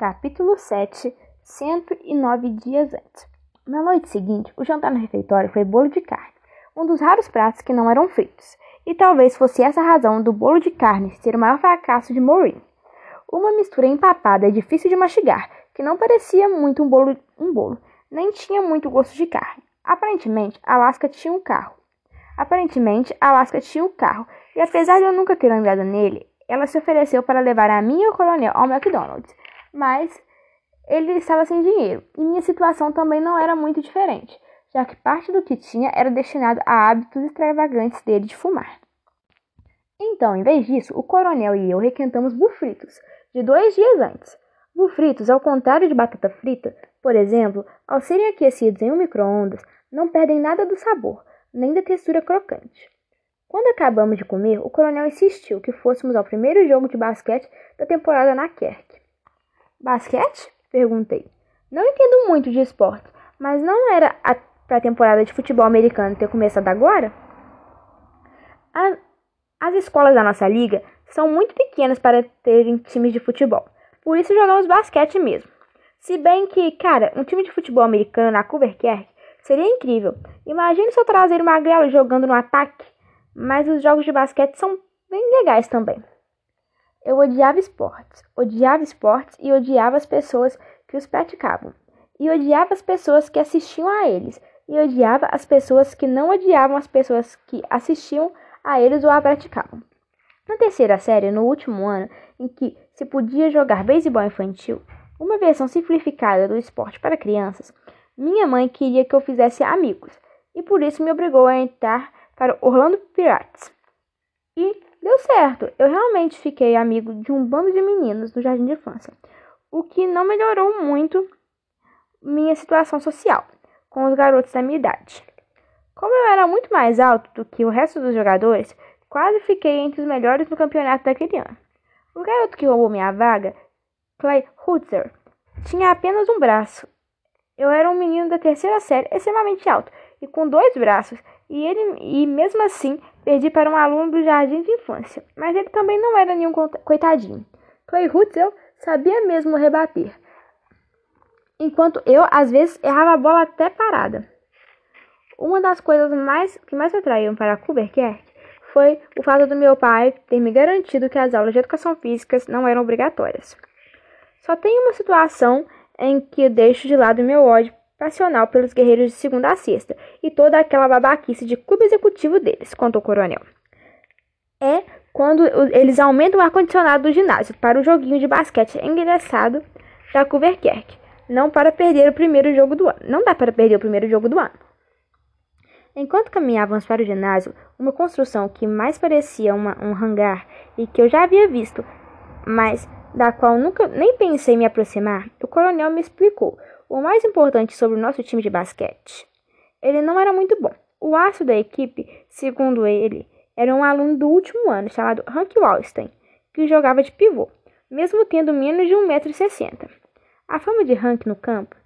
Capítulo 7 109 dias antes. Na noite seguinte, o jantar no refeitório foi bolo de carne, um dos raros pratos que não eram fritos, e talvez fosse essa a razão do bolo de carne ser o maior fracasso de Maureen. Uma mistura empapada e difícil de mastigar, que não parecia muito um bolo, um bolo, nem tinha muito gosto de carne. Aparentemente, Alaska tinha um carro. Aparentemente, Alaska tinha um carro, e apesar de eu nunca ter andado nele, ela se ofereceu para levar a mim e o coronel ao McDonald's mas ele estava sem dinheiro e minha situação também não era muito diferente, já que parte do que tinha era destinado a hábitos extravagantes dele de fumar. Então, em vez disso, o coronel e eu requentamos bufritos, de dois dias antes. Bufritos, ao contrário de batata frita, por exemplo, ao serem aquecidos em um micro-ondas, não perdem nada do sabor, nem da textura crocante. Quando acabamos de comer, o coronel insistiu que fôssemos ao primeiro jogo de basquete da temporada na Kerk. Basquete? Perguntei. Não entendo muito de esporte, mas não era a temporada de futebol americano ter começado agora? A, as escolas da nossa liga são muito pequenas para terem times de futebol, por isso jogamos basquete mesmo. Se bem que, cara, um time de futebol americano na Culverkerque seria incrível. Imagine eu trazer uma grela jogando no ataque, mas os jogos de basquete são bem legais também. Eu odiava esportes, odiava esportes e odiava as pessoas que os praticavam. E odiava as pessoas que assistiam a eles. E odiava as pessoas que não odiavam as pessoas que assistiam a eles ou a praticavam. Na terceira série, no último ano, em que se podia jogar beisebol infantil, uma versão simplificada do esporte para crianças, minha mãe queria que eu fizesse amigos e por isso me obrigou a entrar para Orlando Pirates. E Deu certo, eu realmente fiquei amigo de um bando de meninos no jardim de infância, o que não melhorou muito minha situação social com os garotos da minha idade. Como eu era muito mais alto do que o resto dos jogadores, quase fiquei entre os melhores no campeonato daquele ano. O garoto que roubou minha vaga, Clay Hutzer, tinha apenas um braço. Eu era um menino da terceira série, extremamente alto, e com dois braços, e ele e mesmo assim perdi para um aluno do jardim de infância, mas ele também não era nenhum coitadinho. Clay Hutzel sabia mesmo rebater, enquanto eu às vezes errava a bola até parada. Uma das coisas mais que mais me atraíram para Kuberkerk foi o fato do meu pai ter me garantido que as aulas de educação física não eram obrigatórias. Só tem uma situação em que deixo de lado meu ódio passional pelos guerreiros de segunda a sexta e toda aquela babaquice de clube executivo deles, contou o coronel. É quando eles aumentam o ar-condicionado do ginásio para o joguinho de basquete engraçado da Kuverkerk. Não para perder o primeiro jogo do ano. Não dá para perder o primeiro jogo do ano. Enquanto caminhávamos para o ginásio, uma construção que mais parecia uma, um hangar e que eu já havia visto, mas da qual nunca nem pensei em me aproximar, o coronel me explicou o mais importante sobre o nosso time de basquete. Ele não era muito bom. O aço da equipe, segundo ele, era um aluno do último ano chamado Hank Wallstein, que jogava de pivô, mesmo tendo menos de 1,60m. A fama de Hank no campo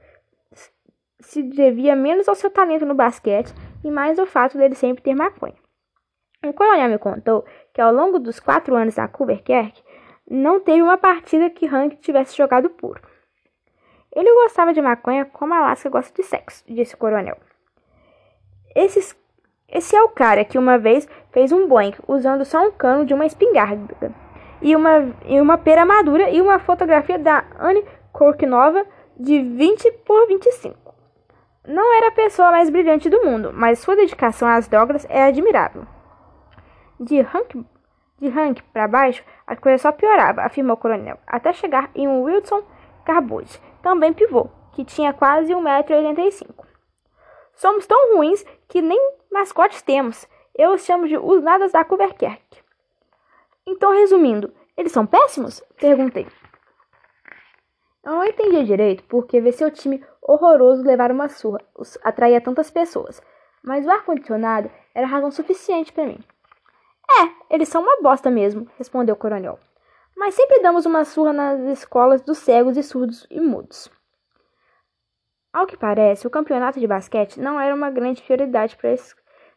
se devia menos ao seu talento no basquete e mais ao fato dele sempre ter maconha. O coronel me contou que ao longo dos quatro anos na Culverkerk, não teve uma partida que Hank tivesse jogado puro. Ele gostava de maconha como Alaska gosta de sexo, disse o coronel. Esses, esse é o cara que uma vez fez um boing usando só um cano de uma espingarda e uma, e uma pera madura e uma fotografia da Anne Korknova de 20 por 25. Não era a pessoa mais brilhante do mundo, mas sua dedicação às drogas é admirável. De Hank, de para baixo, a coisa só piorava, afirmou o coronel, até chegar em um Wilson Carbode, também pivô, que tinha quase 1,85m. Somos tão ruins que nem mascotes temos. Eu os chamo de os nadas da Kuverkerk. Então, resumindo, eles são péssimos? Perguntei. Eu não entendi direito porque ver seu time horroroso levar uma surra atraía tantas pessoas, mas o ar-condicionado era razão suficiente para mim. É, eles são uma bosta mesmo, respondeu o coronel mas sempre damos uma surra nas escolas dos cegos e surdos e mudos. Ao que parece, o campeonato de basquete não era uma grande prioridade es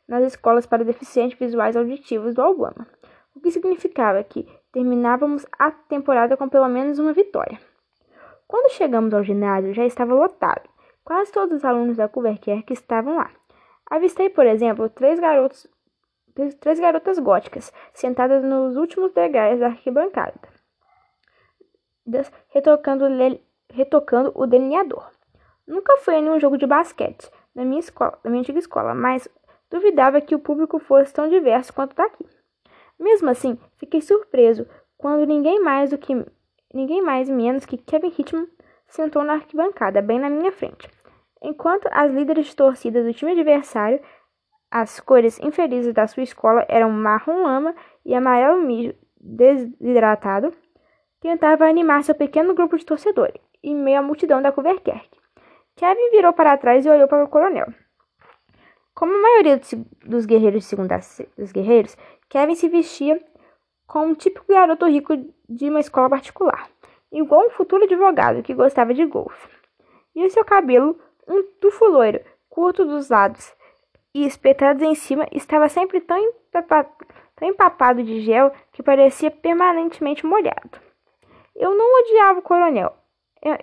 nas escolas para deficientes visuais auditivos do Alabama, o que significava que terminávamos a temporada com pelo menos uma vitória. Quando chegamos ao ginásio, já estava lotado. Quase todos os alunos da que estavam lá. Avistei, por exemplo, três garotos três garotas góticas, sentadas nos últimos degraus da arquibancada, retocando, retocando o delineador. Nunca fui a nenhum jogo de basquete na minha escola, na minha antiga escola, mas duvidava que o público fosse tão diverso quanto daqui. Mesmo assim, fiquei surpreso quando ninguém mais do que ninguém mais menos que Kevin Hitchman sentou na arquibancada, bem na minha frente. Enquanto as líderes de torcida do time adversário as cores infelizes da sua escola eram marrom lama e amarelo mijo desidratado. Tentava animar seu pequeno grupo de torcedores, em meio à multidão da Coverkerk. Kevin virou para trás e olhou para o coronel. Como a maioria dos guerreiros de segunda dos guerreiros, Kevin se vestia como um típico garoto rico de uma escola particular, igual um futuro advogado que gostava de golfe. E o seu cabelo, um tufo loiro, curto dos lados, e espetados em cima, estava sempre tão empapado, tão empapado de gel que parecia permanentemente molhado. Eu não odiava o coronel.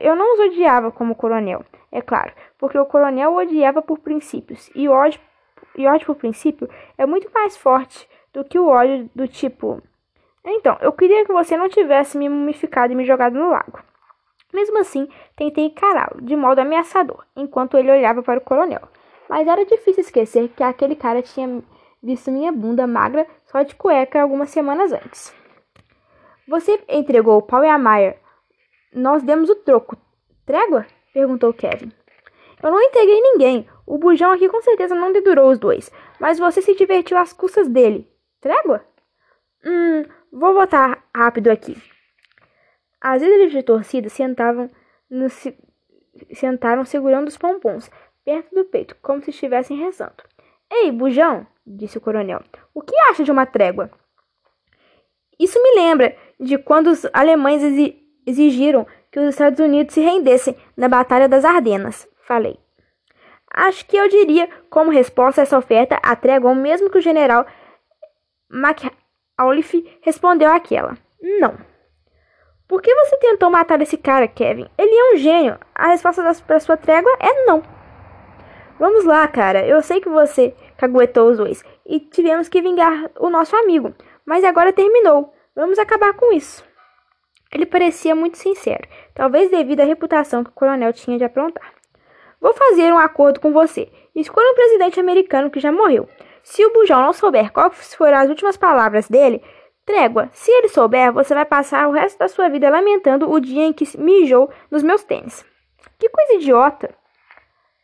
Eu, não os odiava como coronel, é claro, porque o coronel odiava por princípios, e ódio, e ódio por princípio é muito mais forte do que o ódio do tipo. Então, eu queria que você não tivesse me mumificado e me jogado no lago. Mesmo assim, tentei encará-lo de modo ameaçador, enquanto ele olhava para o coronel mas era difícil esquecer que aquele cara tinha visto minha bunda magra só de cueca algumas semanas antes. Você entregou o pau e a Maia. Nós demos o troco. Trégua? perguntou Kevin. Eu não entreguei ninguém. O bujão aqui com certeza não dedurou os dois. Mas você se divertiu às custas dele. Trégua? Hum, vou botar rápido aqui. As líderes de torcida sentavam no, sentaram segurando os pompons, perto do peito, como se estivessem rezando. Ei, bujão, disse o coronel, o que acha de uma trégua? Isso me lembra de quando os alemães exigiram que os Estados Unidos se rendessem na Batalha das Ardenas, falei. Acho que eu diria, como resposta a essa oferta, a trégua, o mesmo que o general McAuliffe respondeu àquela. Não. Por que você tentou matar esse cara, Kevin? Ele é um gênio. A resposta para sua trégua é não. Vamos lá, cara. Eu sei que você caguetou os dois e tivemos que vingar o nosso amigo, mas agora terminou. Vamos acabar com isso. Ele parecia muito sincero, talvez devido à reputação que o coronel tinha de aprontar. Vou fazer um acordo com você. Escolha um presidente americano que já morreu. Se o Bujão não souber quais foram as últimas palavras dele, trégua. Se ele souber, você vai passar o resto da sua vida lamentando o dia em que mijou nos meus tênis. Que coisa idiota!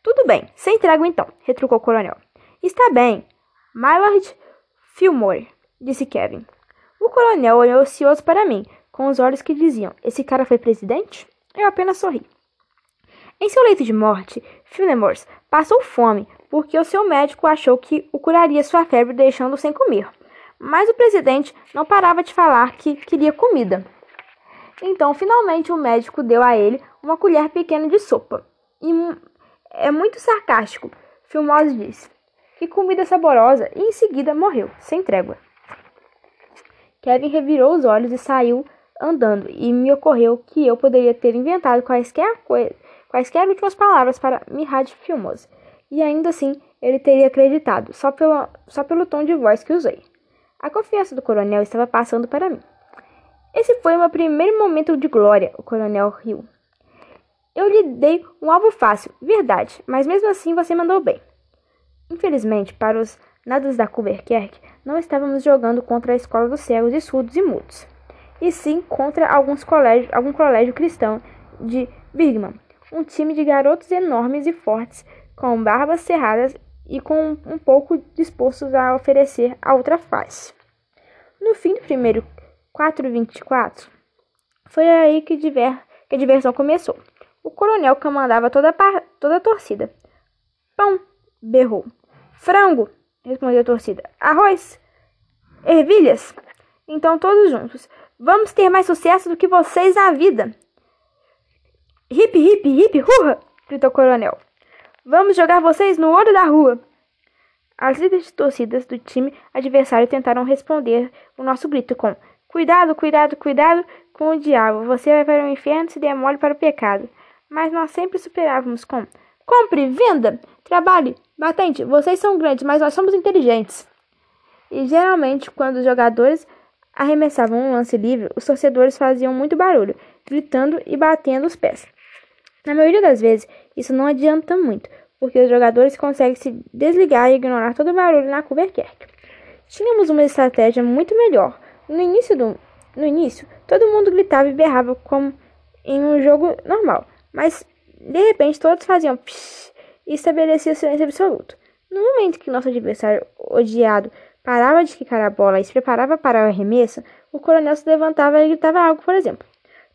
Tudo bem, sem trégua então, retrucou o coronel. Está bem, Mylord Fillmore, disse Kevin. O coronel olhou ansioso para mim, com os olhos que diziam: Esse cara foi presidente? Eu apenas sorri. Em seu leito de morte, Fillmore passou fome porque o seu médico achou que o curaria sua febre deixando-o sem comer. Mas o presidente não parava de falar que queria comida. Então, finalmente, o médico deu a ele uma colher pequena de sopa e é muito sarcástico, Filmose disse. Que comida saborosa! E em seguida morreu, sem trégua. Kevin revirou os olhos e saiu andando, e me ocorreu que eu poderia ter inventado quaisquer, quaisquer últimas palavras para Mihad Filmose, e ainda assim ele teria acreditado, só pelo, só pelo tom de voz que usei. A confiança do coronel estava passando para mim. Esse foi o meu primeiro momento de glória, o coronel riu. Eu lhe dei um alvo fácil, verdade, mas mesmo assim você mandou bem. Infelizmente, para os nados da Kuberkerk, não estávamos jogando contra a escola dos cegos surdos e mudos, e sim contra alguns algum colégio cristão de Birgman, um time de garotos enormes e fortes, com barbas cerradas e com um pouco dispostos a oferecer a outra face. No fim do primeiro 4-24, foi aí que, diver, que a diversão começou. O coronel comandava toda a, toda a torcida. Pão, berrou. Frango, respondeu a torcida. Arroz, ervilhas. Então todos juntos. Vamos ter mais sucesso do que vocês na vida. Hip, hip, hip, hurra! gritou o coronel. Vamos jogar vocês no olho da rua. As líderes de torcidas do time adversário tentaram responder o nosso grito com Cuidado, cuidado, cuidado com o diabo. Você vai para o inferno se der mole para o pecado. Mas nós sempre superávamos com compre, venda, trabalhe, batente. Vocês são grandes, mas nós somos inteligentes. E geralmente, quando os jogadores arremessavam um lance livre, os torcedores faziam muito barulho, gritando e batendo os pés. Na maioria das vezes, isso não adianta muito, porque os jogadores conseguem se desligar e ignorar todo o barulho na Albuquerque. Tínhamos uma estratégia muito melhor. No início, do, no início, todo mundo gritava e berrava como em um jogo normal, mas de repente todos faziam psh e estabelecia silêncio absoluto. No momento que nosso adversário odiado parava de quicar a bola e se preparava para o arremesso, o coronel se levantava e gritava algo, por exemplo.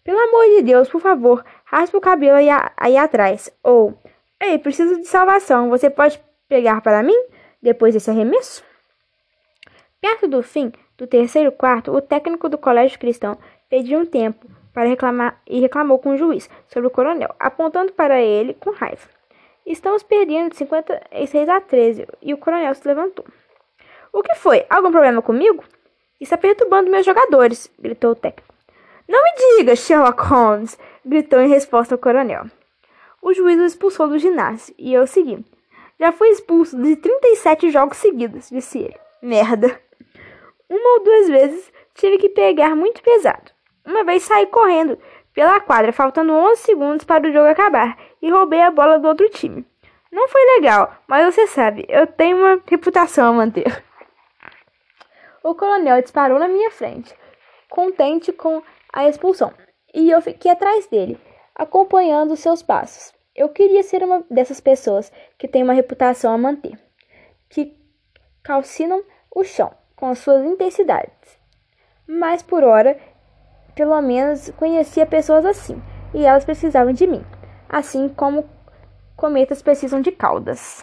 Pelo amor de Deus, por favor, raspe o cabelo aí, aí atrás. Ou, ei, preciso de salvação, você pode pegar para mim depois desse arremesso? Perto do fim do terceiro quarto, o técnico do colégio cristão pediu um tempo para reclamar e reclamou com o juiz sobre o coronel, apontando para ele com raiva. Estamos perdendo de 56 a 13 e o coronel se levantou. O que foi? Algum problema comigo? Está perturbando meus jogadores, gritou o técnico. Não me diga, Sherlock Holmes, gritou em resposta o coronel. O juiz o expulsou do ginásio e eu segui. Já fui expulso de 37 jogos seguidos, disse ele. Merda. Uma ou duas vezes tive que pegar muito pesado. Uma vez saí correndo pela quadra, faltando 11 segundos para o jogo acabar, e roubei a bola do outro time. Não foi legal, mas você sabe, eu tenho uma reputação a manter. O coronel disparou na minha frente, contente com a expulsão, e eu fiquei atrás dele, acompanhando seus passos. Eu queria ser uma dessas pessoas que tem uma reputação a manter, que calcinam o chão com suas intensidades. Mas por hora, pelo menos conhecia pessoas assim, e elas precisavam de mim, assim como cometas precisam de caudas.